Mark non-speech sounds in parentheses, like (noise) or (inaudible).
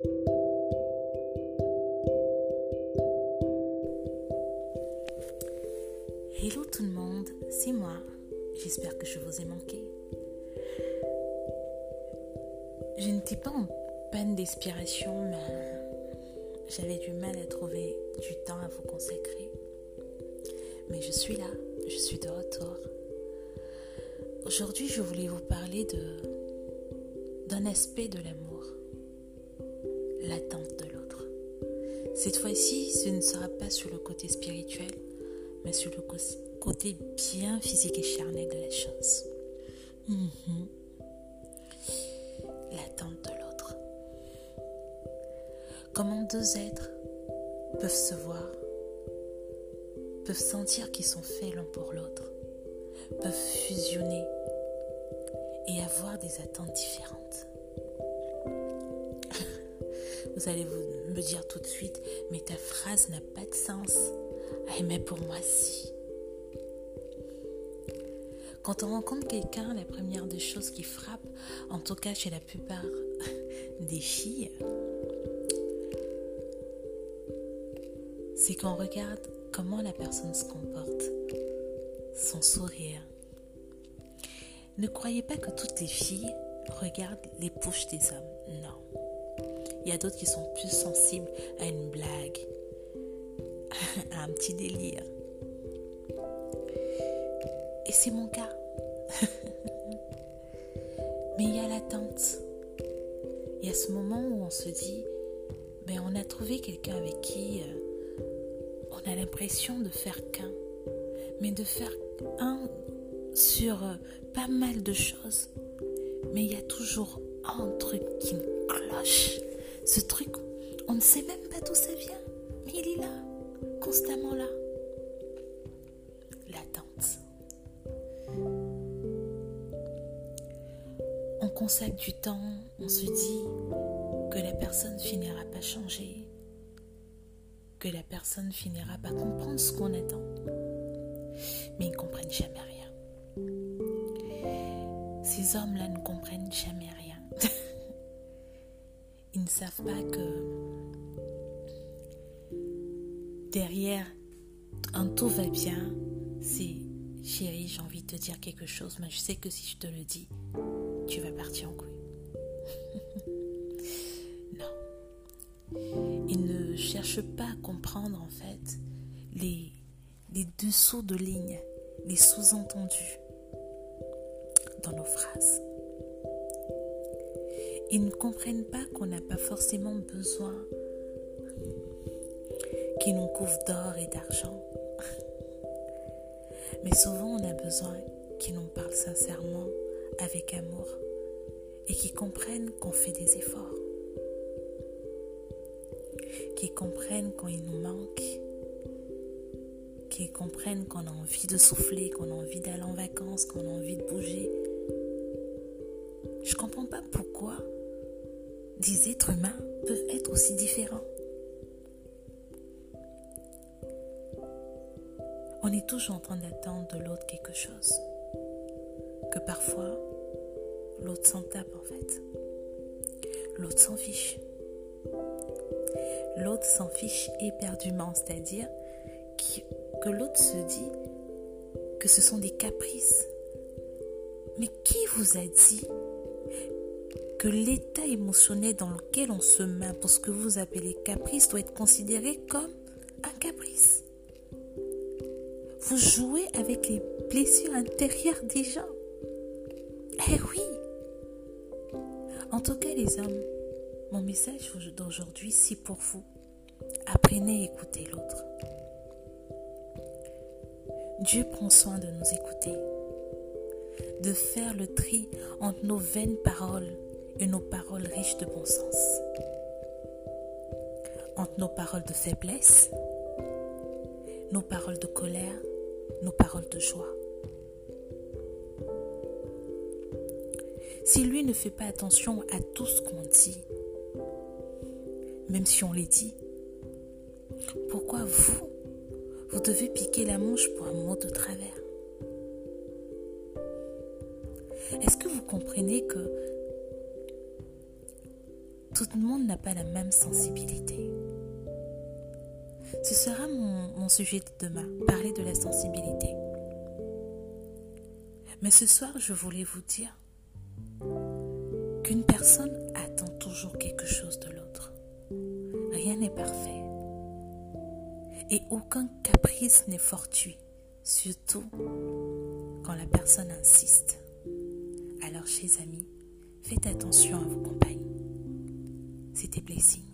Hello tout le monde, c'est moi. J'espère que je vous ai manqué. Je n'étais pas en panne d'inspiration, mais j'avais du mal à trouver du temps à vous consacrer. Mais je suis là, je suis de retour. Aujourd'hui, je voulais vous parler d'un aspect de l'amour, l'attente de l'autre. Cette fois-ci, ce ne sera pas sur le côté spirituel, mais sur le côté bien physique et charnel de la chose. Mhm. L'attente de l'autre. Comment deux êtres peuvent se voir, peuvent sentir qu'ils sont faits l'un pour l'autre, peuvent fusionner et avoir des attentes différentes. Vous allez vous me dire tout de suite, mais ta phrase n'a pas de sens. Ah, mais pour moi, si. Quand on rencontre quelqu'un, la première des choses qui frappe, en tout cas chez la plupart (laughs) des filles, c'est qu'on regarde comment la personne se comporte, son sourire. Ne croyez pas que toutes les filles regardent les bouches des hommes. Non. Il y a d'autres qui sont plus sensibles à une blague, (laughs) à un petit délire. Et c'est mon cas. (laughs) Mais il y a l'attente. Il y a ce moment où on se dit, ben on a trouvé quelqu'un avec qui euh, on a l'impression de faire qu'un, mais de faire un sur euh, pas mal de choses. Mais il y a toujours un truc qui me cloche. Ce truc, on ne sait même pas d'où ça vient, mais il est là, constamment là. L'attente. On consacre du temps, on se dit que la personne finira pas changer, que la personne finira pas comprendre ce qu'on attend. Mais ils ne comprennent jamais rien. Ces hommes-là ne comprennent jamais rien. (laughs) ils ne savent pas que derrière un tout va bien, c'est chérie, j'ai envie de te dire quelque chose, mais je sais que si je te le dis, tu vas partir en couille. (laughs) Ils ne cherchent pas à comprendre en fait les, les dessous de lignes, les sous-entendus dans nos phrases. Ils ne comprennent pas qu'on n'a pas forcément besoin qu'ils nous couvrent d'or et d'argent. Mais souvent on a besoin qu'ils nous parlent sincèrement, avec amour, et qu'ils comprennent qu'on fait des efforts qui comprennent quand il nous manque, qui comprennent qu'on a envie de souffler, qu'on a envie d'aller en vacances, qu'on a envie de bouger. Je comprends pas pourquoi des êtres humains peuvent être aussi différents. On est toujours en train d'attendre de l'autre quelque chose. Que parfois, l'autre s'en tape en fait. L'autre s'en fiche l'autre s'en fiche éperdument, c'est-à-dire que l'autre se dit que ce sont des caprices. Mais qui vous a dit que l'état émotionnel dans lequel on se met pour ce que vous appelez caprice doit être considéré comme un caprice Vous jouez avec les blessures intérieures des gens. Eh oui En tout cas, les hommes, mon message d'aujourd'hui, c'est pour vous. Apprenez à écouter l'autre. Dieu prend soin de nous écouter, de faire le tri entre nos vaines paroles et nos paroles riches de bon sens, entre nos paroles de faiblesse, nos paroles de colère, nos paroles de joie. Si lui ne fait pas attention à tout ce qu'on dit, même si on les dit. Pourquoi vous, vous devez piquer la mouche pour un mot de travers? Est-ce que vous comprenez que tout le monde n'a pas la même sensibilité? Ce sera mon, sujet de demain, parler de la sensibilité. Mais ce soir, je voulais vous dire qu'une personne attend toujours quelque chose de l'autre. Rien n'est parfait. Et aucun caprice n'est fortuit, surtout quand la personne insiste. Chers amis, faites attention à vos compagnes. C'était Blessing.